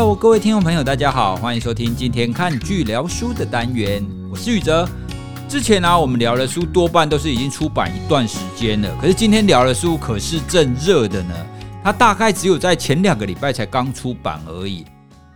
各位听众朋友，大家好，欢迎收听今天看剧聊书的单元，我是宇哲。之前呢、我们聊的书多半都是已经出版一段时间了，可是今天聊的书可是正热的呢。它大概只有在前两个礼拜才刚出版而已。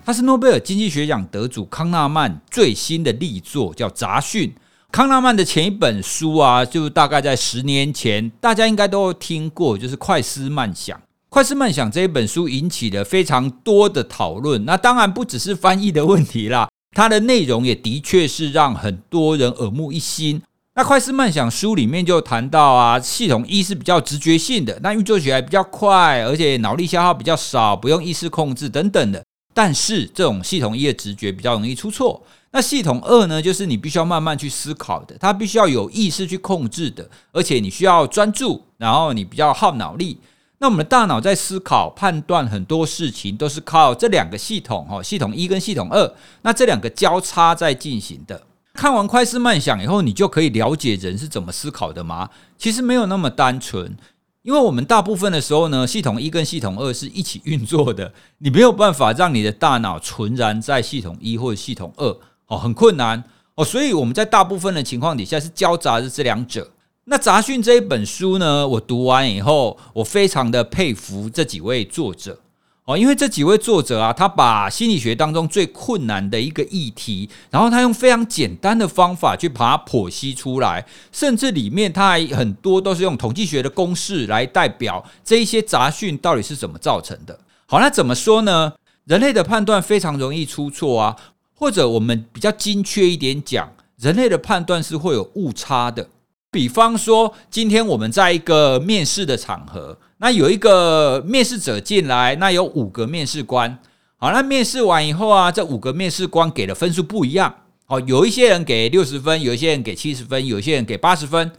它是诺贝尔经济学奖得主康纳曼最新的力作，叫《杂讯》。康纳曼的前一本书啊，就大概在十年前，大家应该都听过，就是《快思慢想》。《快思慢想》这一本书引起了非常多的讨论，那当然不只是翻译的问题啦，它的内容也的确是让很多人耳目一新。那《快思慢想》书里面就谈到啊，系统一是比较直觉性的，那运作起来比较快，而且脑力消耗比较少，不用意识控制等等的。但是这种系统一的直觉比较容易出错。那系统二呢，就是你必须要慢慢去思考的，它必须要有意识去控制的，而且你需要专注，然后你比较耗脑力。那我们的大脑在思考、判断很多事情，都是靠这两个系统哈，系统一跟系统二，那这两个交叉在进行的。看完《快思慢想》以后，你就可以了解人是怎么思考的吗？其实没有那么单纯，因为我们大部分的时候呢，系统一跟系统二是一起运作的，你没有办法让你的大脑纯然在系统一或者系统二哦，很困难哦，所以我们在大部分的情况底下是交杂着这两者。那《杂讯》这一本书呢，我读完以后，我非常的佩服这几位作者哦，因为这几位作者啊，他把心理学当中最困难的一个议题，然后他用非常简单的方法去把它剖析出来，甚至里面他还很多都是用统计学的公式来代表这一些杂讯到底是怎么造成的。好，那怎么说呢？人类的判断非常容易出错啊，或者我们比较精确一点讲，人类的判断是会有误差的。比方说，今天我们在一个面试的场合，那有一个面试者进来，那有五个面试官。好，那面试完以后啊，这五个面试官给的分数不一样。好，有一些人给六十分，有一些人给七十分，有一些人给八十分。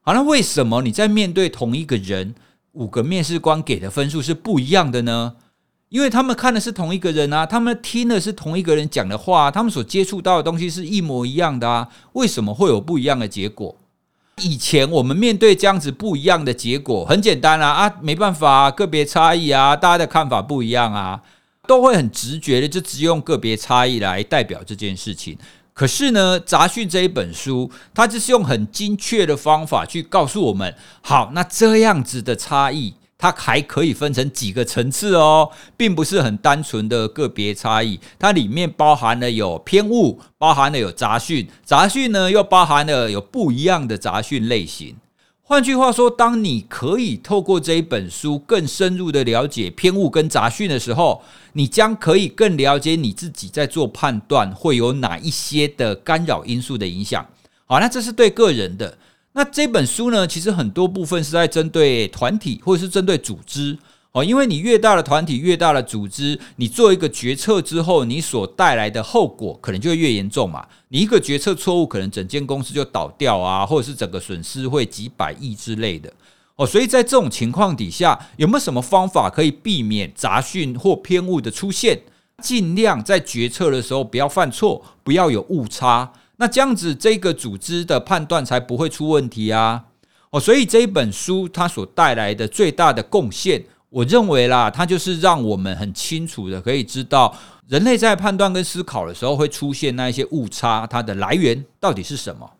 好，那为什么你在面对同一个人，五个面试官给的分数是不一样的呢？因为他们看的是同一个人啊，他们听的是同一个人讲的话，他们所接触到的东西是一模一样的啊，为什么会有不一样的结果？以前我们面对这样子不一样的结果，很简单啊啊，没办法啊，个别差异啊，大家的看法不一样啊，都会很直觉的就只用个别差异来代表这件事情。可是呢，《杂讯》这一本书，它就是用很精确的方法去告诉我们，好，那这样子的差异。它还可以分成几个层次哦，并不是很单纯的个别差异，它里面包含了有偏误，包含了有杂讯，杂讯呢又包含了有不一样的杂讯类型。换句话说，当你可以透过这一本书更深入的了解偏误跟杂讯的时候，你将可以更了解你自己在做判断会有哪一些的干扰因素的影响。好，那这是对个人的。那这本书呢，其实很多部分是在针对团体或者是针对组织哦，因为你越大的团体、越大的组织，你做一个决策之后，你所带来的后果可能就会越严重嘛。你一个决策错误，可能整间公司就倒掉啊，或者是整个损失会几百亿之类的哦。所以在这种情况底下，有没有什么方法可以避免杂讯或偏误的出现？尽量在决策的时候不要犯错，不要有误差。那这样子，这个组织的判断才不会出问题啊！哦，所以这一本书它所带来的最大的贡献，我认为啦，它就是让我们很清楚的可以知道，人类在判断跟思考的时候会出现那一些误差，它的来源到底是什么？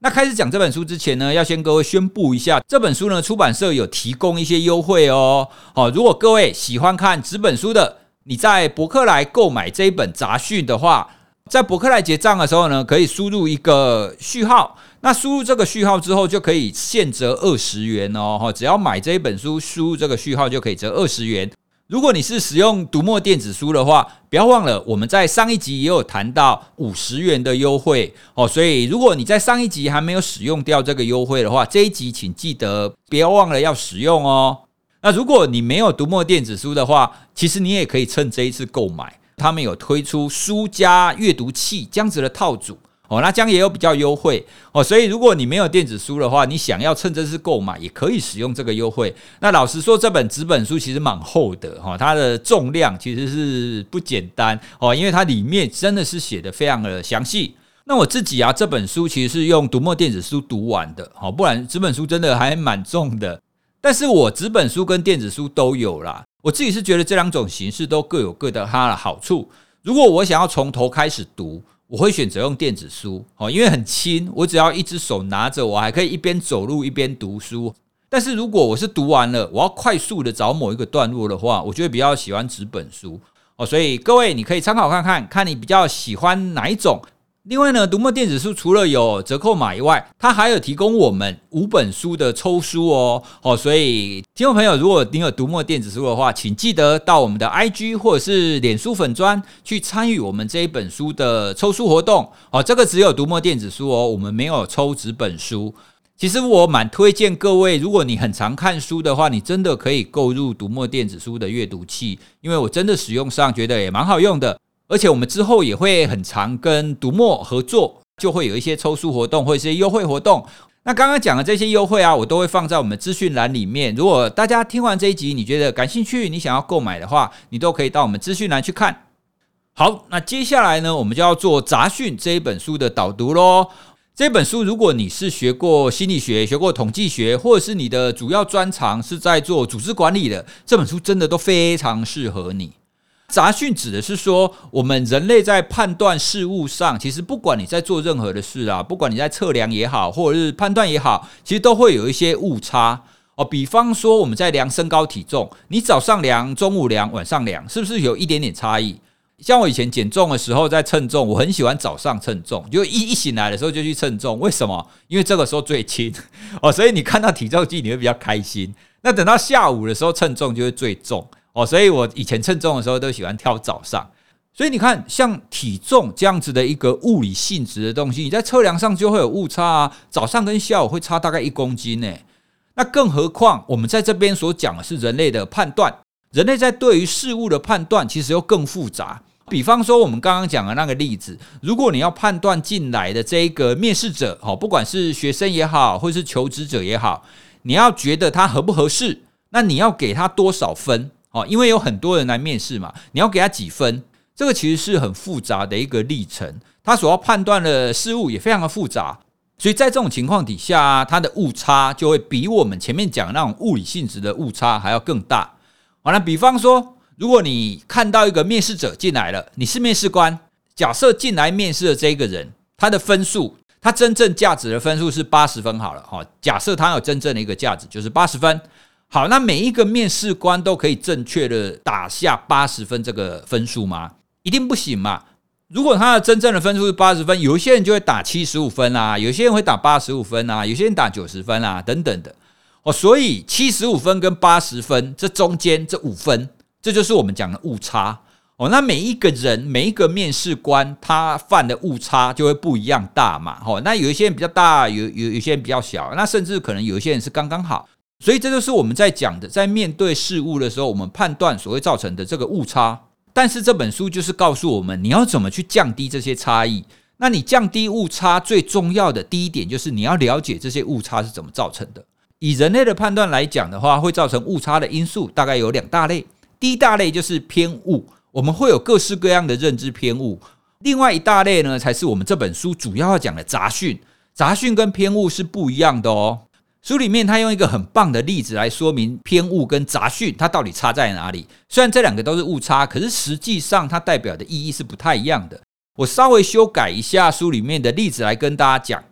那开始讲这本书之前呢，要先各位宣布一下，这本书呢，出版社有提供一些优惠哦。好，如果各位喜欢看纸本书的，你在博客来购买这一本杂讯的话。在博客来结账的时候呢，可以输入一个序号，那输入这个序号之后，就可以现折二十元哦。只要买这一本书，输入这个序号就可以折二十元。如果你是使用读墨电子书的话，不要忘了我们在上一集也有谈到五十元的优惠哦。所以如果你在上一集还没有使用掉这个优惠的话，这一集请记得不要忘了要使用哦。那如果你没有读墨电子书的话，其实你也可以趁这一次购买。他们有推出书加阅读器这样子的套组哦，那这样也有比较优惠哦，所以如果你没有电子书的话，你想要趁这次购买，也可以使用这个优惠。那老实说，这本纸本书其实蛮厚的哈，它的重量其实是不简单哦，因为它里面真的是写的非常的详细。那我自己啊，这本书其实是用读墨电子书读完的，好，不然纸本书真的还蛮重的。但是我纸本书跟电子书都有啦。我自己是觉得这两种形式都各有各的它的好处。如果我想要从头开始读，我会选择用电子书哦，因为很轻，我只要一只手拿着，我还可以一边走路一边读书。但是如果我是读完了，我要快速的找某一个段落的话，我就会比较喜欢纸本书哦。所以各位，你可以参考看看，看你比较喜欢哪一种。另外呢，读墨电子书除了有折扣码以外，它还有提供我们五本书的抽书哦。哦，所以听众朋友，如果你有读墨电子书的话，请记得到我们的 IG 或者是脸书粉专去参与我们这一本书的抽书活动。哦，这个只有读墨电子书哦，我们没有抽纸本书。其实我蛮推荐各位，如果你很常看书的话，你真的可以购入读墨电子书的阅读器，因为我真的使用上觉得也蛮好用的。而且我们之后也会很常跟读墨合作，就会有一些抽书活动或者一些优惠活动。那刚刚讲的这些优惠啊，我都会放在我们资讯栏里面。如果大家听完这一集，你觉得感兴趣，你想要购买的话，你都可以到我们资讯栏去看。好，那接下来呢，我们就要做《杂讯》这一本书的导读喽。这本书，如果你是学过心理学、学过统计学，或者是你的主要专长是在做组织管理的，这本书真的都非常适合你。杂讯指的是说，我们人类在判断事物上，其实不管你在做任何的事啊，不管你在测量也好，或者是判断也好，其实都会有一些误差哦。比方说，我们在量身高体重，你早上量、中午量、晚上量，是不是有一点点差异？像我以前减重的时候，在称重，我很喜欢早上称重，就一一醒来的时候就去称重。为什么？因为这个时候最轻 哦，所以你看到体重计，你会比较开心。那等到下午的时候称重就会最重。哦，所以我以前称重的时候都喜欢挑早上。所以你看，像体重这样子的一个物理性质的东西，你在测量上就会有误差啊。早上跟下午会差大概一公斤呢。那更何况我们在这边所讲的是人类的判断，人类在对于事物的判断其实又更复杂。比方说我们刚刚讲的那个例子，如果你要判断进来的这一个面试者，哦，不管是学生也好，或是求职者也好，你要觉得他合不合适，那你要给他多少分？哦，因为有很多人来面试嘛，你要给他几分？这个其实是很复杂的一个历程，他所要判断的事物也非常的复杂，所以在这种情况底下，他的误差就会比我们前面讲那种物理性质的误差还要更大。好，那比方说，如果你看到一个面试者进来了，你是面试官，假设进来面试的这一个人，他的分数，他真正价值的分数是八十分好了，哈，假设他有真正的一个价值就是八十分。好，那每一个面试官都可以正确的打下八十分这个分数吗？一定不行嘛！如果他的真正的分数是八十分，有些人就会打七十五分啊，有些人会打八十五分啊，有些人打九十分啊，等等的。哦，所以七十五分跟八十分这中间这五分，这就是我们讲的误差。哦，那每一个人每一个面试官他犯的误差就会不一样大嘛。哦，那有一些人比较大，有有有些人比较小，那甚至可能有一些人是刚刚好。所以这就是我们在讲的，在面对事物的时候，我们判断所会造成的这个误差。但是这本书就是告诉我们，你要怎么去降低这些差异。那你降低误差最重要的第一点，就是你要了解这些误差是怎么造成的。以人类的判断来讲的话，会造成误差的因素大概有两大类。第一大类就是偏误，我们会有各式各样的认知偏误。另外一大类呢，才是我们这本书主要要讲的杂讯。杂讯跟偏误是不一样的哦。书里面他用一个很棒的例子来说明偏误跟杂讯它到底差在哪里。虽然这两个都是误差，可是实际上它代表的意义是不太一样的。我稍微修改一下书里面的例子来跟大家讲。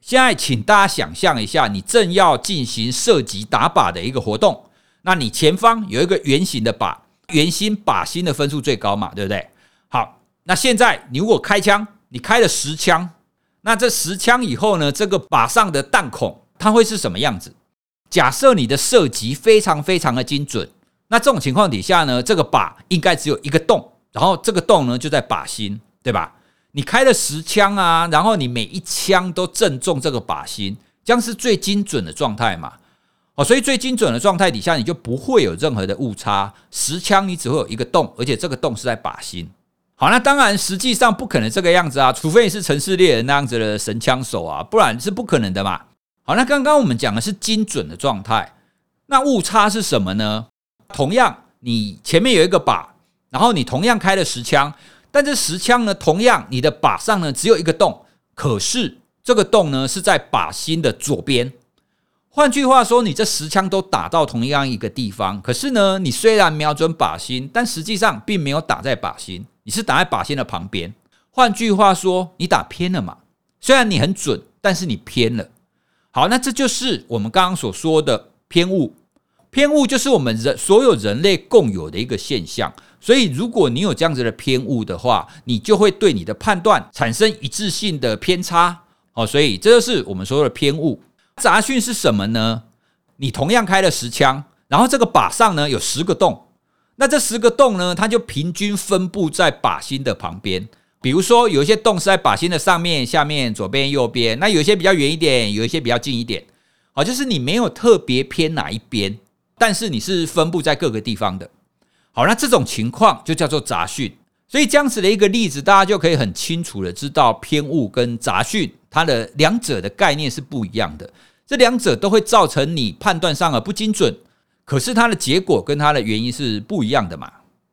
现在请大家想象一下，你正要进行射击打靶的一个活动，那你前方有一个圆形的靶，圆心靶心的分数最高嘛，对不对？好，那现在你如果开枪，你开了十枪，那这十枪以后呢，这个靶上的弹孔。它会是什么样子？假设你的射击非常非常的精准，那这种情况底下呢，这个靶应该只有一个洞，然后这个洞呢就在靶心，对吧？你开了十枪啊，然后你每一枪都正中这个靶心，这样是最精准的状态嘛？哦，所以最精准的状态底下，你就不会有任何的误差。十枪你只会有一个洞，而且这个洞是在靶心。好，那当然实际上不可能这个样子啊，除非你是城市猎人那样子的神枪手啊，不然是不可能的嘛。好，那刚刚我们讲的是精准的状态，那误差是什么呢？同样，你前面有一个靶，然后你同样开了十枪，但这十枪呢，同样你的靶上呢只有一个洞，可是这个洞呢是在靶心的左边。换句话说，你这十枪都打到同样一个地方，可是呢，你虽然瞄准靶心，但实际上并没有打在靶心，你是打在靶心的旁边。换句话说，你打偏了嘛？虽然你很准，但是你偏了。好，那这就是我们刚刚所说的偏误。偏误就是我们人所有人类共有的一个现象。所以，如果你有这样子的偏误的话，你就会对你的判断产生一致性的偏差。哦，所以这就是我们说的偏误。杂讯是什么呢？你同样开了十枪，然后这个靶上呢有十个洞，那这十个洞呢，它就平均分布在靶心的旁边。比如说，有一些洞是在靶心的上面、下面、左边、右边，那有一些比较远一点，有一些比较近一点。好，就是你没有特别偏哪一边，但是你是分布在各个地方的。好，那这种情况就叫做杂讯。所以这样子的一个例子，大家就可以很清楚的知道偏误跟杂讯它的两者的概念是不一样的。这两者都会造成你判断上的不精准，可是它的结果跟它的原因是不一样的嘛。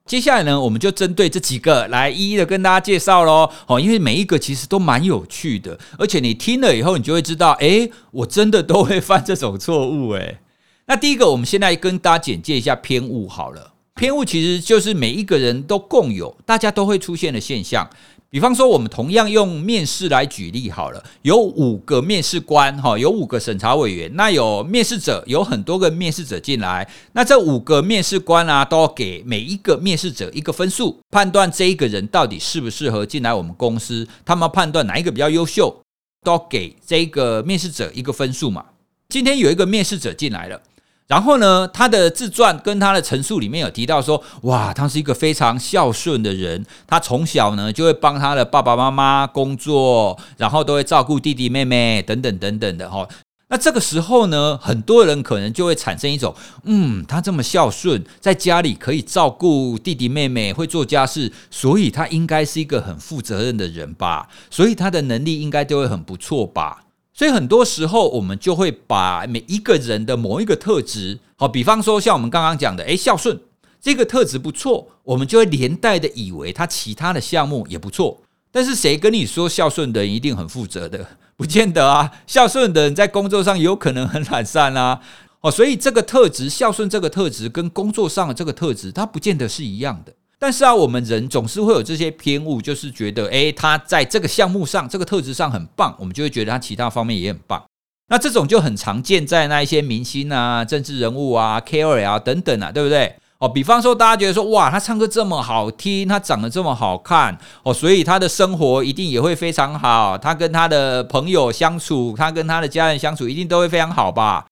接下来呢，我们就针对这几个来一一的跟大家介绍喽。哦，因为每一个其实都蛮有趣的，而且你听了以后，你就会知道，诶，我真的都会犯这种错误诶。那第一个，我们现在跟大家简介一下偏误好了。偏误其实就是每一个人都共有，大家都会出现的现象。比方说，我们同样用面试来举例好了，有五个面试官，哈，有五个审查委员，那有面试者，有很多个面试者进来，那这五个面试官啊，都要给每一个面试者一个分数，判断这一个人到底适不适合进来我们公司。他们判断哪一个比较优秀，都给这个面试者一个分数嘛。今天有一个面试者进来了。然后呢，他的自传跟他的陈述里面有提到说，哇，他是一个非常孝顺的人。他从小呢就会帮他的爸爸妈妈工作，然后都会照顾弟弟妹妹等等等等的哈。那这个时候呢，很多人可能就会产生一种，嗯，他这么孝顺，在家里可以照顾弟弟妹妹，会做家事，所以他应该是一个很负责任的人吧？所以他的能力应该就会很不错吧？所以很多时候，我们就会把每一个人的某一个特质，好，比方说像我们刚刚讲的，诶，孝顺这个特质不错，我们就会连带的以为他其他的项目也不错。但是谁跟你说孝顺的人一定很负责的？不见得啊，孝顺的人在工作上有可能很懒散啊。哦，所以这个特质，孝顺这个特质跟工作上的这个特质，它不见得是一样的。但是啊，我们人总是会有这些偏误，就是觉得，诶，他在这个项目上、这个特质上很棒，我们就会觉得他其他方面也很棒。那这种就很常见在那一些明星啊、政治人物啊、KOL 啊等等啊，对不对？哦，比方说大家觉得说，哇，他唱歌这么好听，他长得这么好看，哦，所以他的生活一定也会非常好。他跟他的朋友相处，他跟他的家人相处，一定都会非常好吧？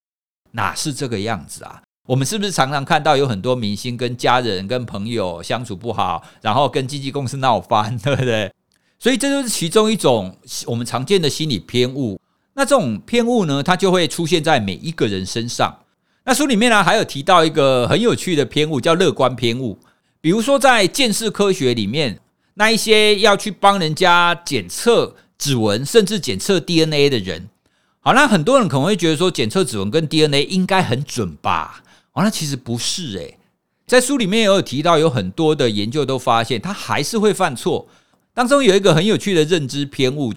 哪是这个样子啊？我们是不是常常看到有很多明星跟家人、跟朋友相处不好，然后跟经纪公司闹翻，对不对？所以这就是其中一种我们常见的心理偏误。那这种偏误呢，它就会出现在每一个人身上。那书里面呢，还有提到一个很有趣的偏误，叫乐观偏误。比如说在鉴识科学里面，那一些要去帮人家检测指纹，甚至检测 DNA 的人，好，那很多人可能会觉得说，检测指纹跟 DNA 应该很准吧？哦，那其实不是诶，在书里面也有提到，有很多的研究都发现，他还是会犯错。当中有一个很有趣的认知偏误，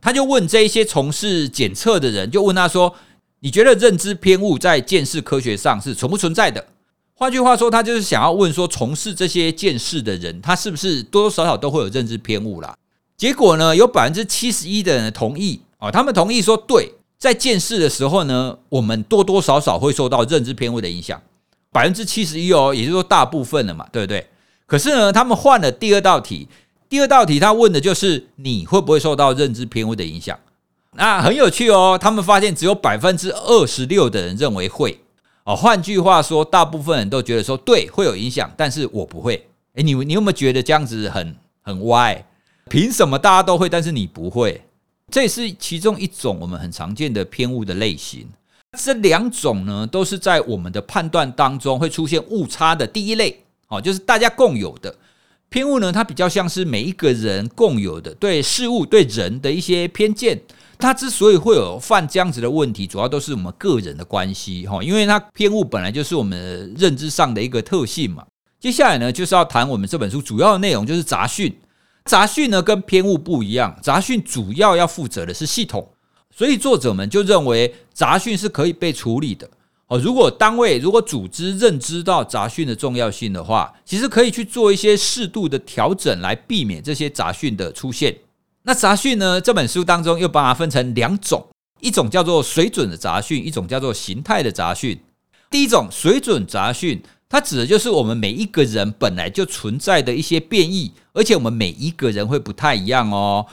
他就问这一些从事检测的人，就问他说：“你觉得认知偏误在鉴识科学上是存不存在的？”换句话说，他就是想要问说，从事这些鉴识的人，他是不是多多少少都会有认知偏误啦？结果呢，有百分之七十一的人同意哦，他们同意说对。在见识的时候呢，我们多多少少会受到认知偏误的影响，百分之七十一哦，也就是说大部分了嘛，对不对？可是呢，他们换了第二道题，第二道题他问的就是你会不会受到认知偏误的影响？那很有趣哦，他们发现只有百分之二十六的人认为会哦，换句话说，大部分人都觉得说对会有影响，但是我不会。诶，你你有没有觉得这样子很很歪？凭什么大家都会，但是你不会？这也是其中一种我们很常见的偏误的类型。这两种呢，都是在我们的判断当中会出现误差的第一类。哦，就是大家共有的偏误呢，它比较像是每一个人共有的对事物、对人的一些偏见。它之所以会有犯这样子的问题，主要都是我们个人的关系。哈，因为它偏误本来就是我们认知上的一个特性嘛。接下来呢，就是要谈我们这本书主要的内容，就是杂讯。杂讯呢跟偏误不一样，杂讯主要要负责的是系统，所以作者们就认为杂讯是可以被处理的。哦，如果单位如果组织认知到杂讯的重要性的话，其实可以去做一些适度的调整，来避免这些杂讯的出现。那杂讯呢？这本书当中又把它分成两种，一种叫做水准的杂讯，一种叫做形态的杂讯。第一种水准杂讯，它指的就是我们每一个人本来就存在的一些变异，而且我们每一个人会不太一样哦。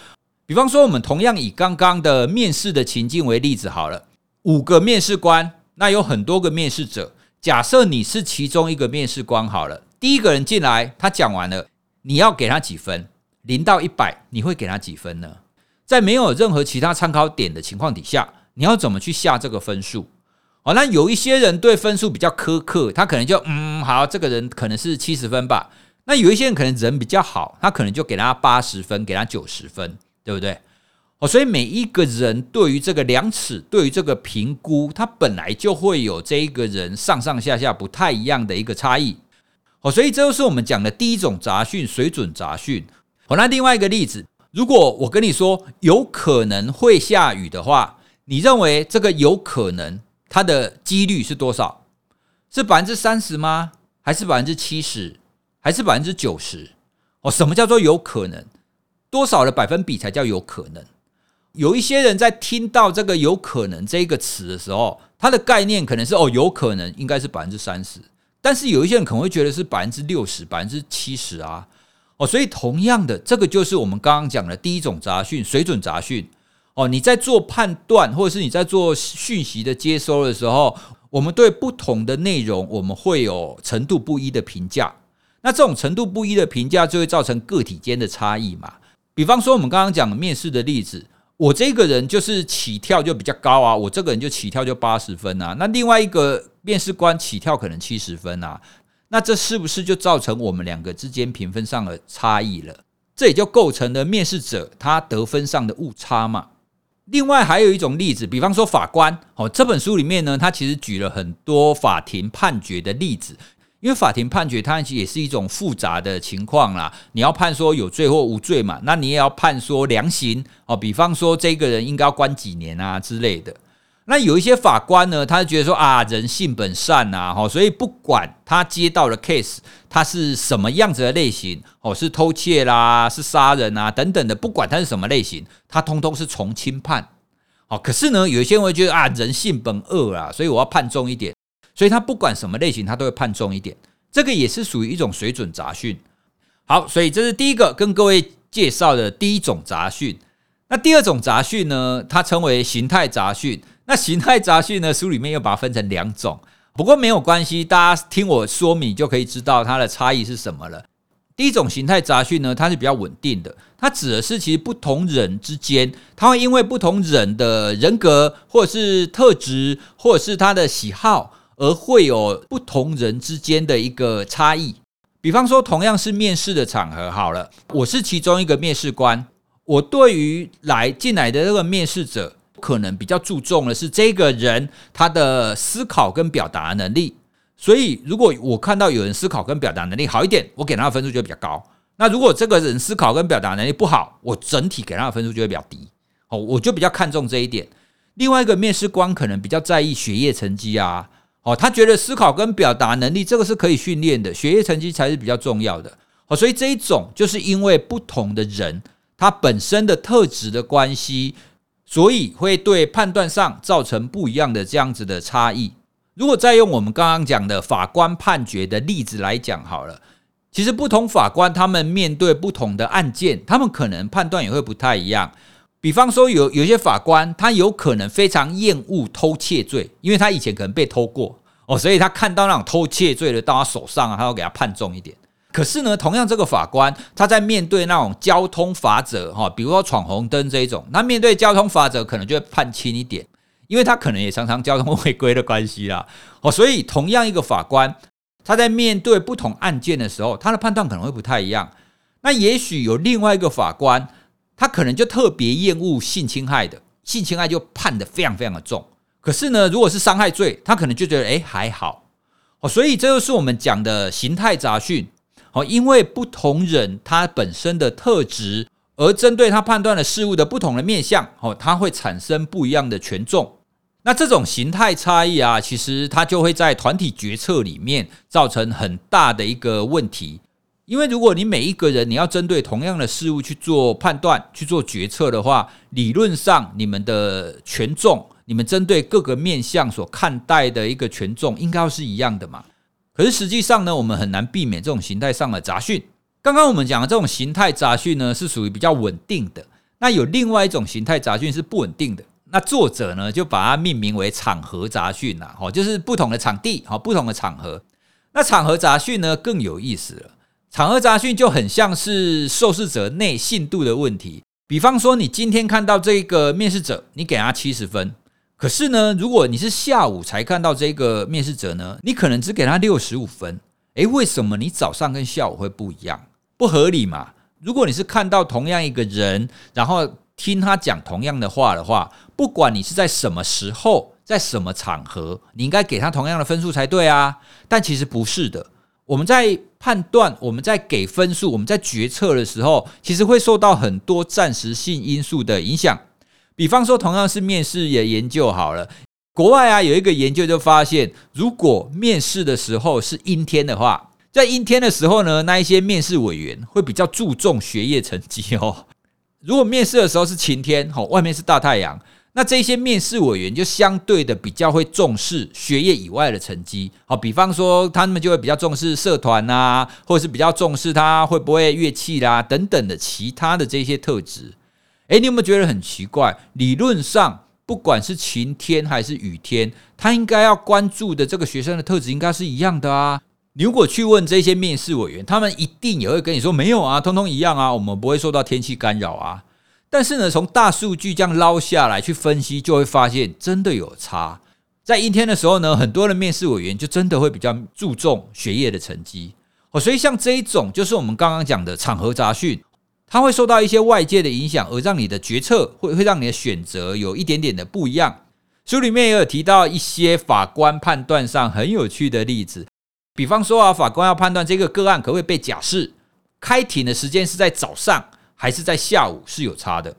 比方说，我们同样以刚刚的面试的情境为例子好了，五个面试官。那有很多个面试者，假设你是其中一个面试官好了，第一个人进来，他讲完了，你要给他几分？零到一百，你会给他几分呢？在没有任何其他参考点的情况底下，你要怎么去下这个分数？哦，那有一些人对分数比较苛刻，他可能就嗯，好，这个人可能是七十分吧。那有一些人可能人比较好，他可能就给他八十分，给他九十分，对不对？哦，所以每一个人对于这个量尺，对于这个评估，他本来就会有这一个人上上下下不太一样的一个差异。哦，所以这就是我们讲的第一种杂讯——水准杂讯。好，那另外一个例子，如果我跟你说有可能会下雨的话，你认为这个有可能它的几率是多少？是百分之三十吗？还是百分之七十？还是百分之九十？哦，什么叫做有可能？多少的百分比才叫有可能？有一些人在听到这个“有可能”这个词的时候，他的概念可能是哦，有可能应该是百分之三十，但是有一些人可能会觉得是百分之六十、百分之七十啊，哦，所以同样的，这个就是我们刚刚讲的第一种杂讯——水准杂讯。哦，你在做判断或者是你在做讯息的接收的时候，我们对不同的内容，我们会有程度不一的评价。那这种程度不一的评价，就会造成个体间的差异嘛。比方说，我们刚刚讲面试的例子。我这个人就是起跳就比较高啊，我这个人就起跳就八十分啊，那另外一个面试官起跳可能七十分啊，那这是不是就造成我们两个之间评分上的差异了？这也就构成了面试者他得分上的误差嘛。另外还有一种例子，比方说法官，哦，这本书里面呢，他其实举了很多法庭判决的例子。因为法庭判决，它也是一种复杂的情况啦。你要判说有罪或无罪嘛，那你也要判说量刑哦。比方说，这个人应该要关几年啊之类的。那有一些法官呢，他就觉得说啊，人性本善呐，所以不管他接到的 case，他是什么样子的类型哦，是偷窃啦，是杀人啊等等的，不管他是什么类型，他通通是从轻判。哦，可是呢，有一些人会觉得啊，人性本恶啊，所以我要判重一点。所以他不管什么类型，他都会判重一点。这个也是属于一种水准杂讯。好，所以这是第一个跟各位介绍的第一种杂讯。那第二种杂讯呢，它称为形态杂讯。那形态杂讯呢，书里面又把它分成两种。不过没有关系，大家听我说明就可以知道它的差异是什么了。第一种形态杂讯呢，它是比较稳定的。它指的是其实不同人之间，它会因为不同人的人格，或者是特质，或者是他的喜好。而会有不同人之间的一个差异，比方说同样是面试的场合，好了，我是其中一个面试官，我对于来进来的这个面试者，可能比较注重的是这个人他的思考跟表达能力，所以如果我看到有人思考跟表达能力好一点，我给他的分数就会比较高。那如果这个人思考跟表达能力不好，我整体给他的分数就会比较低。哦，我就比较看重这一点。另外一个面试官可能比较在意学业成绩啊。哦，他觉得思考跟表达能力这个是可以训练的，学业成绩才是比较重要的。哦，所以这一种就是因为不同的人他本身的特质的关系，所以会对判断上造成不一样的这样子的差异。如果再用我们刚刚讲的法官判决的例子来讲好了，其实不同法官他们面对不同的案件，他们可能判断也会不太一样。比方说有，有有些法官，他有可能非常厌恶偷窃罪，因为他以前可能被偷过哦，所以他看到那种偷窃罪的到他手上啊，他要给他判重一点。可是呢，同样这个法官，他在面对那种交通法则哈，比如说闯红灯这一种，那面对交通法则可能就会判轻一点，因为他可能也常常交通违规的关系啦。哦，所以同样一个法官，他在面对不同案件的时候，他的判断可能会不太一样。那也许有另外一个法官。他可能就特别厌恶性侵害的，性侵害就判得非常非常的重。可是呢，如果是伤害罪，他可能就觉得诶还好哦。所以这就是我们讲的形态杂讯哦，因为不同人他本身的特质而针对他判断的事物的不同的面向，哦，它会产生不一样的权重。那这种形态差异啊，其实它就会在团体决策里面造成很大的一个问题。因为如果你每一个人你要针对同样的事物去做判断、去做决策的话，理论上你们的权重，你们针对各个面向所看待的一个权重，应该是一样的嘛。可是实际上呢，我们很难避免这种形态上的杂讯。刚刚我们讲的这种形态杂讯呢，是属于比较稳定的。那有另外一种形态杂讯是不稳定的。那作者呢，就把它命名为场合杂讯呐，哦，就是不同的场地，好，不同的场合。那场合杂讯呢，更有意思了。场合杂讯就很像是受试者内信度的问题。比方说，你今天看到这个面试者，你给他七十分。可是呢，如果你是下午才看到这个面试者呢，你可能只给他六十五分。诶，为什么你早上跟下午会不一样？不合理嘛？如果你是看到同样一个人，然后听他讲同样的话的话，不管你是在什么时候，在什么场合，你应该给他同样的分数才对啊。但其实不是的。我们在判断、我们在给分数、我们在决策的时候，其实会受到很多暂时性因素的影响。比方说，同样是面试也研究好了，国外啊有一个研究就发现，如果面试的时候是阴天的话。在阴天的时候呢，那一些面试委员会比较注重学业成绩哦。如果面试的时候是晴天，吼，外面是大太阳，那这些面试委员就相对的比较会重视学业以外的成绩。好，比方说他们就会比较重视社团啊，或者是比较重视他会不会乐器啦等等的其他的这些特质。诶，你有没有觉得很奇怪？理论上，不管是晴天还是雨天，他应该要关注的这个学生的特质应该是一样的啊。你如果去问这些面试委员，他们一定也会跟你说没有啊，通通一样啊，我们不会受到天气干扰啊。但是呢，从大数据这样捞下来去分析，就会发现真的有差。在阴天的时候呢，很多的面试委员就真的会比较注重学业的成绩哦。所以像这一种，就是我们刚刚讲的场合杂讯，它会受到一些外界的影响，而让你的决策会会让你的选择有一点点的不一样。书里面也有提到一些法官判断上很有趣的例子。比方说啊，法官要判断这个个案可不可以被假释，开庭的时间是在早上还是在下午是有差的。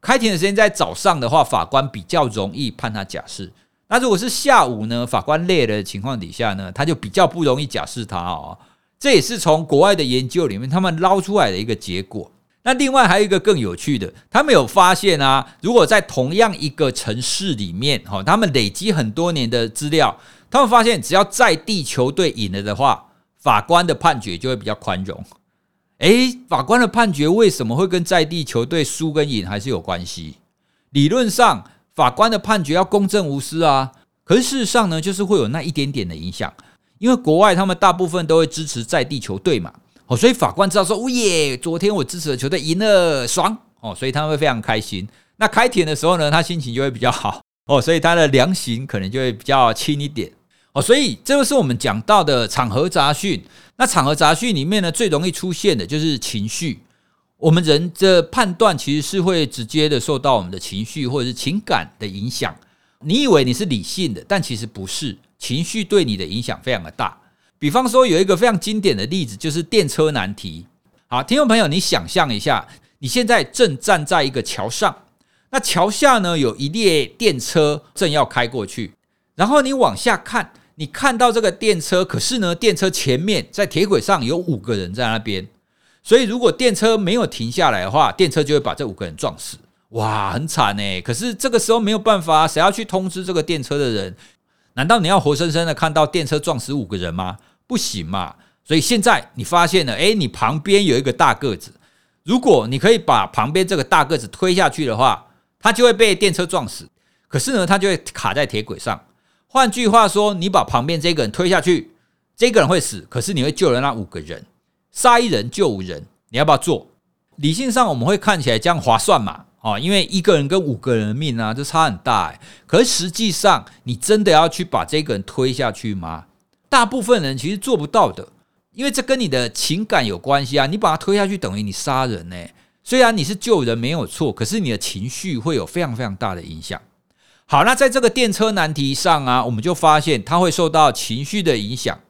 开庭的时间在早上的话，法官比较容易判他假释。那如果是下午呢，法官累的情况底下呢，他就比较不容易假释他哦。这也是从国外的研究里面他们捞出来的一个结果。那另外还有一个更有趣的，他们有发现啊，如果在同样一个城市里面，哈，他们累积很多年的资料。他们发现，只要在地球队赢了的话，法官的判决就会比较宽容。诶，法官的判决为什么会跟在地球队输跟赢还是有关系？理论上，法官的判决要公正无私啊。可是事实上呢，就是会有那一点点的影响。因为国外他们大部分都会支持在地球队嘛，哦，所以法官知道说，哦耶，昨天我支持的球队赢了，爽哦，所以他们会非常开心。那开庭的时候呢，他心情就会比较好哦，所以他的量刑可能就会比较轻一点。哦，所以这个是我们讲到的场合杂讯。那场合杂讯里面呢，最容易出现的就是情绪。我们人的判断其实是会直接的受到我们的情绪或者是情感的影响。你以为你是理性的，但其实不是，情绪对你的影响非常的大。比方说，有一个非常经典的例子，就是电车难题。好，听众朋友，你想象一下，你现在正站在一个桥上，那桥下呢，有一列电车正要开过去，然后你往下看。你看到这个电车，可是呢，电车前面在铁轨上有五个人在那边，所以如果电车没有停下来的话，电车就会把这五个人撞死。哇，很惨诶。可是这个时候没有办法，谁要去通知这个电车的人？难道你要活生生的看到电车撞死五个人吗？不行嘛。所以现在你发现了，诶，你旁边有一个大个子，如果你可以把旁边这个大个子推下去的话，他就会被电车撞死。可是呢，他就会卡在铁轨上。换句话说，你把旁边这个人推下去，这个人会死，可是你会救了那五个人，杀一人救五人，你要不要做？理性上我们会看起来这样划算嘛？哦，因为一个人跟五个人的命啊，这差很大哎。可是实际上，你真的要去把这个人推下去吗？大部分人其实做不到的，因为这跟你的情感有关系啊。你把他推下去，等于你杀人呢。虽然你是救人没有错，可是你的情绪会有非常非常大的影响。好，那在这个电车难题上啊，我们就发现它会受到情绪的影响。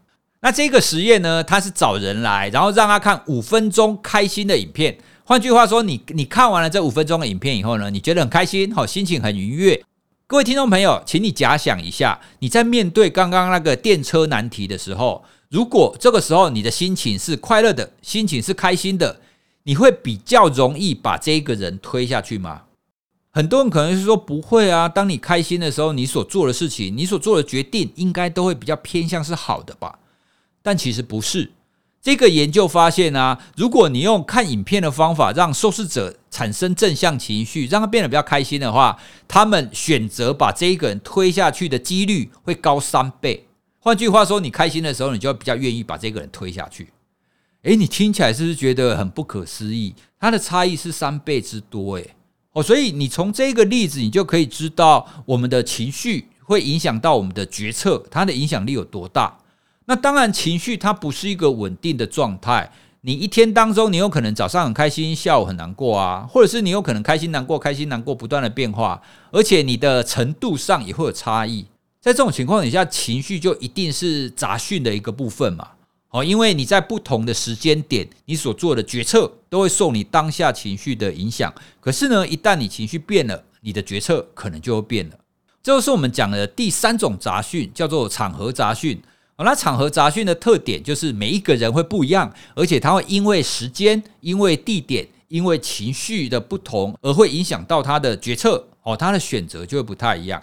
那这个实验呢，它是找人来，然后让他看五分钟开心的影片，换句话说，你你看完了这五分钟的影片以后呢，你觉得很开心，好，心情很愉悦。各位听众朋友，请你假想一下，你在面对刚刚那个电车难题的时候，如果这个时候你的心情是快乐的，心情是开心的，你会比较容易把这个人推下去吗？很多人可能是说不会啊。当你开心的时候，你所做的事情，你所做的决定，应该都会比较偏向是好的吧？但其实不是。这个研究发现啊，如果你用看影片的方法让受试者产生正向情绪，让他变得比较开心的话，他们选择把这一个人推下去的几率会高三倍。换句话说，你开心的时候，你就会比较愿意把这个人推下去。诶，你听起来是不是觉得很不可思议？它的差异是三倍之多，诶。哦，所以你从这个例子，你就可以知道我们的情绪会影响到我们的决策，它的影响力有多大。那当然，情绪它不是一个稳定的状态。你一天当中，你有可能早上很开心，下午很难过啊，或者是你有可能开心难过，开心难过不断的变化，而且你的程度上也会有差异。在这种情况底下，情绪就一定是杂讯的一个部分嘛。哦，因为你在不同的时间点，你所做的决策都会受你当下情绪的影响。可是呢，一旦你情绪变了，你的决策可能就会变了。这就是我们讲的第三种杂讯，叫做场合杂讯。那场合杂讯的特点就是每一个人会不一样，而且他会因为时间、因为地点、因为情绪的不同，而会影响到他的决策哦，他的选择就会不太一样。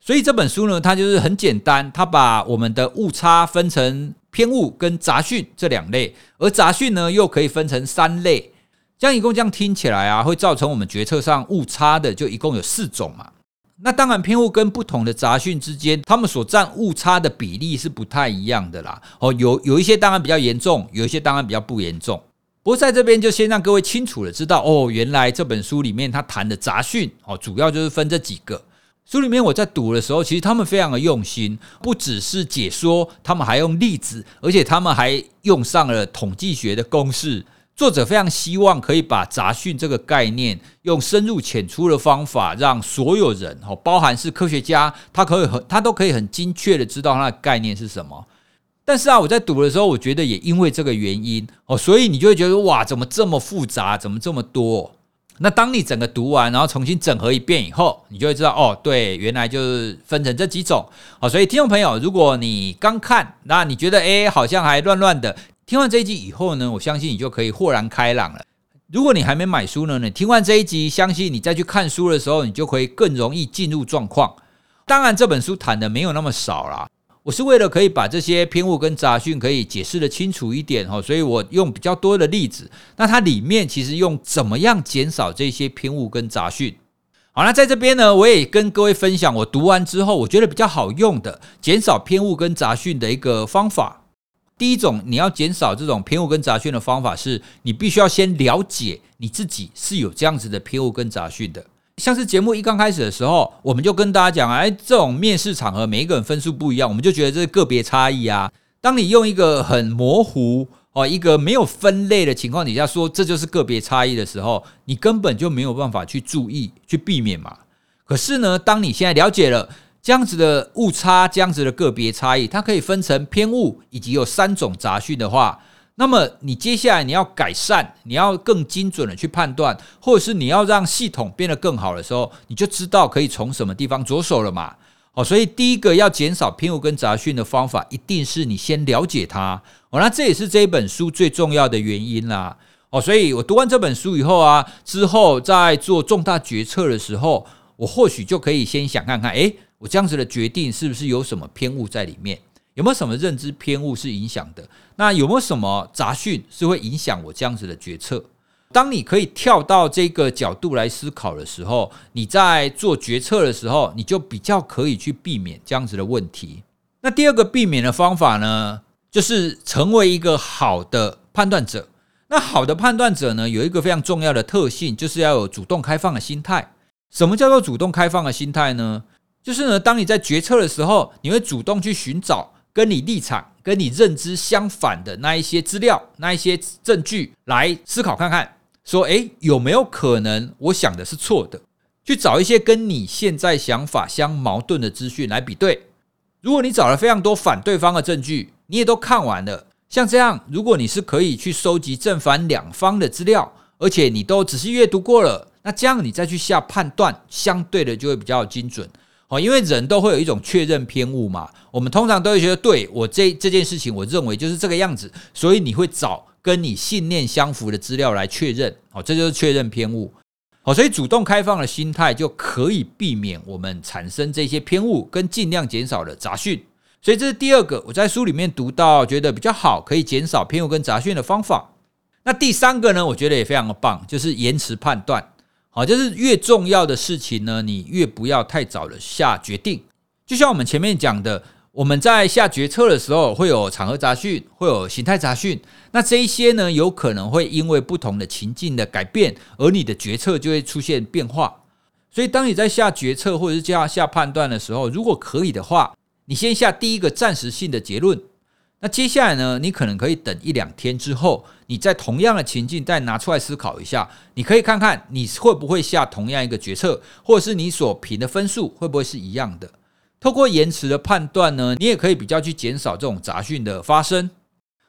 所以这本书呢，它就是很简单，它把我们的误差分成偏误跟杂讯这两类，而杂讯呢又可以分成三类。这样一共这样听起来啊，会造成我们决策上误差的就一共有四种嘛。那当然，偏误跟不同的杂讯之间，他们所占误差的比例是不太一样的啦。哦，有有一些当然比较严重，有一些当然比较不严重。不过在这边就先让各位清楚的知道，哦，原来这本书里面他谈的杂讯，哦，主要就是分这几个。书里面我在读的时候，其实他们非常的用心，不只是解说，他们还用例子，而且他们还用上了统计学的公式。作者非常希望可以把杂讯这个概念用深入浅出的方法，让所有人哦，包含是科学家，他可以很他都可以很精确的知道它的概念是什么。但是啊，我在读的时候，我觉得也因为这个原因哦，所以你就会觉得哇，怎么这么复杂，怎么这么多？那当你整个读完，然后重新整合一遍以后，你就会知道哦，对，原来就是分成这几种。好，所以听众朋友，如果你刚看，那你觉得诶，好像还乱乱的。听完这一集以后呢，我相信你就可以豁然开朗了。如果你还没买书呢，你听完这一集，相信你再去看书的时候，你就可以更容易进入状况。当然，这本书谈的没有那么少啦，我是为了可以把这些偏误跟杂讯可以解释得清楚一点哈，所以我用比较多的例子。那它里面其实用怎么样减少这些偏误跟杂讯？好，那在这边呢，我也跟各位分享我读完之后，我觉得比较好用的减少偏误跟杂讯的一个方法。第一种，你要减少这种偏误跟杂讯的方法是，你必须要先了解你自己是有这样子的偏误跟杂讯的。像是节目一刚开始的时候，我们就跟大家讲，哎，这种面试场合每一个人分数不一样，我们就觉得这是个别差异啊。当你用一个很模糊哦，一个没有分类的情况底下说这就是个别差异的时候，你根本就没有办法去注意去避免嘛。可是呢，当你现在了解了。这样子的误差，这样子的个别差异，它可以分成偏误以及有三种杂讯的话，那么你接下来你要改善，你要更精准的去判断，或者是你要让系统变得更好的时候，你就知道可以从什么地方着手了嘛。哦，所以第一个要减少偏误跟杂讯的方法，一定是你先了解它。哦，那这也是这一本书最重要的原因啦。哦，所以我读完这本书以后啊，之后在做重大决策的时候，我或许就可以先想看看，诶。我这样子的决定是不是有什么偏误在里面？有没有什么认知偏误是影响的？那有没有什么杂讯是会影响我这样子的决策？当你可以跳到这个角度来思考的时候，你在做决策的时候，你就比较可以去避免这样子的问题。那第二个避免的方法呢，就是成为一个好的判断者。那好的判断者呢，有一个非常重要的特性，就是要有主动开放的心态。什么叫做主动开放的心态呢？就是呢，当你在决策的时候，你会主动去寻找跟你立场、跟你认知相反的那一些资料、那一些证据来思考看看，说，诶，有没有可能我想的是错的？去找一些跟你现在想法相矛盾的资讯来比对。如果你找了非常多反对方的证据，你也都看完了，像这样，如果你是可以去收集正反两方的资料，而且你都仔细阅读过了，那这样你再去下判断，相对的就会比较精准。哦，因为人都会有一种确认偏误嘛，我们通常都会觉得，对，我这这件事情，我认为就是这个样子，所以你会找跟你信念相符的资料来确认。哦，这就是确认偏误。哦，所以主动开放的心态就可以避免我们产生这些偏误，跟尽量减少的杂讯。所以这是第二个我在书里面读到觉得比较好，可以减少偏误跟杂讯的方法。那第三个呢，我觉得也非常的棒，就是延迟判断。啊，就是越重要的事情呢，你越不要太早的下决定。就像我们前面讲的，我们在下决策的时候，会有场合杂讯，会有形态杂讯。那这一些呢，有可能会因为不同的情境的改变，而你的决策就会出现变化。所以，当你在下决策或者是下下判断的时候，如果可以的话，你先下第一个暂时性的结论。那接下来呢，你可能可以等一两天之后，你在同样的情境再拿出来思考一下，你可以看看你会不会下同样一个决策，或者是你所评的分数会不会是一样的。透过延迟的判断呢，你也可以比较去减少这种杂讯的发生。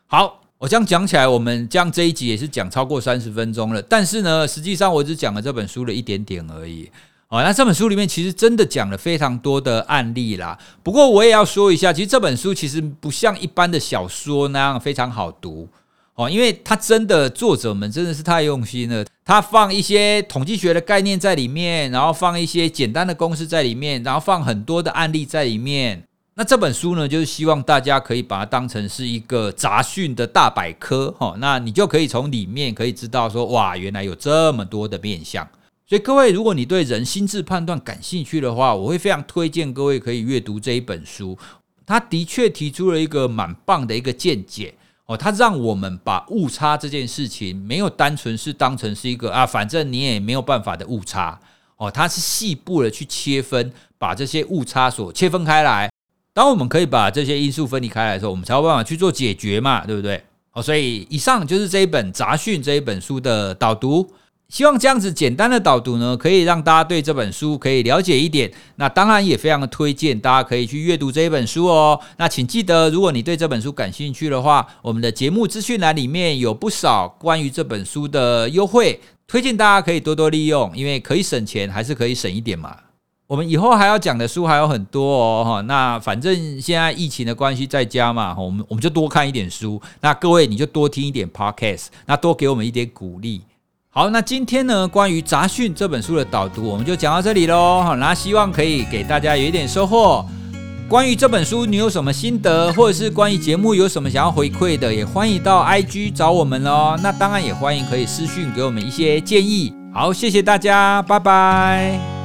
好，我这样讲起来，我们这样这一集也是讲超过三十分钟了，但是呢，实际上我只讲了这本书的一点点而已。哦，那这本书里面其实真的讲了非常多的案例啦。不过我也要说一下，其实这本书其实不像一般的小说那样非常好读哦，因为它真的作者们真的是太用心了。他放一些统计学的概念在里面，然后放一些简单的公式在里面，然后放很多的案例在里面。那这本书呢，就是希望大家可以把它当成是一个杂讯的大百科哦，那你就可以从里面可以知道说，哇，原来有这么多的面向。所以各位，如果你对人心智判断感兴趣的话，我会非常推荐各位可以阅读这一本书。他的确提出了一个蛮棒的一个见解哦，他让我们把误差这件事情没有单纯是当成是一个啊，反正你也没有办法的误差哦，它是细部的去切分，把这些误差所切分开来。当我们可以把这些因素分离开来的时候，我们才有办法去做解决嘛，对不对？哦，所以以上就是这一本杂讯这一本书的导读。希望这样子简单的导读呢，可以让大家对这本书可以了解一点。那当然也非常的推荐大家可以去阅读这一本书哦。那请记得，如果你对这本书感兴趣的话，我们的节目资讯栏里面有不少关于这本书的优惠，推荐大家可以多多利用，因为可以省钱，还是可以省一点嘛。我们以后还要讲的书还有很多哦，哈。那反正现在疫情的关系在家嘛，我们我们就多看一点书。那各位你就多听一点 Podcast，那多给我们一点鼓励。好，那今天呢，关于杂讯这本书的导读，我们就讲到这里喽。好，那希望可以给大家有一点收获。关于这本书，你有什么心得，或者是关于节目有什么想要回馈的，也欢迎到 IG 找我们喽。那当然也欢迎可以私讯给我们一些建议。好，谢谢大家，拜拜。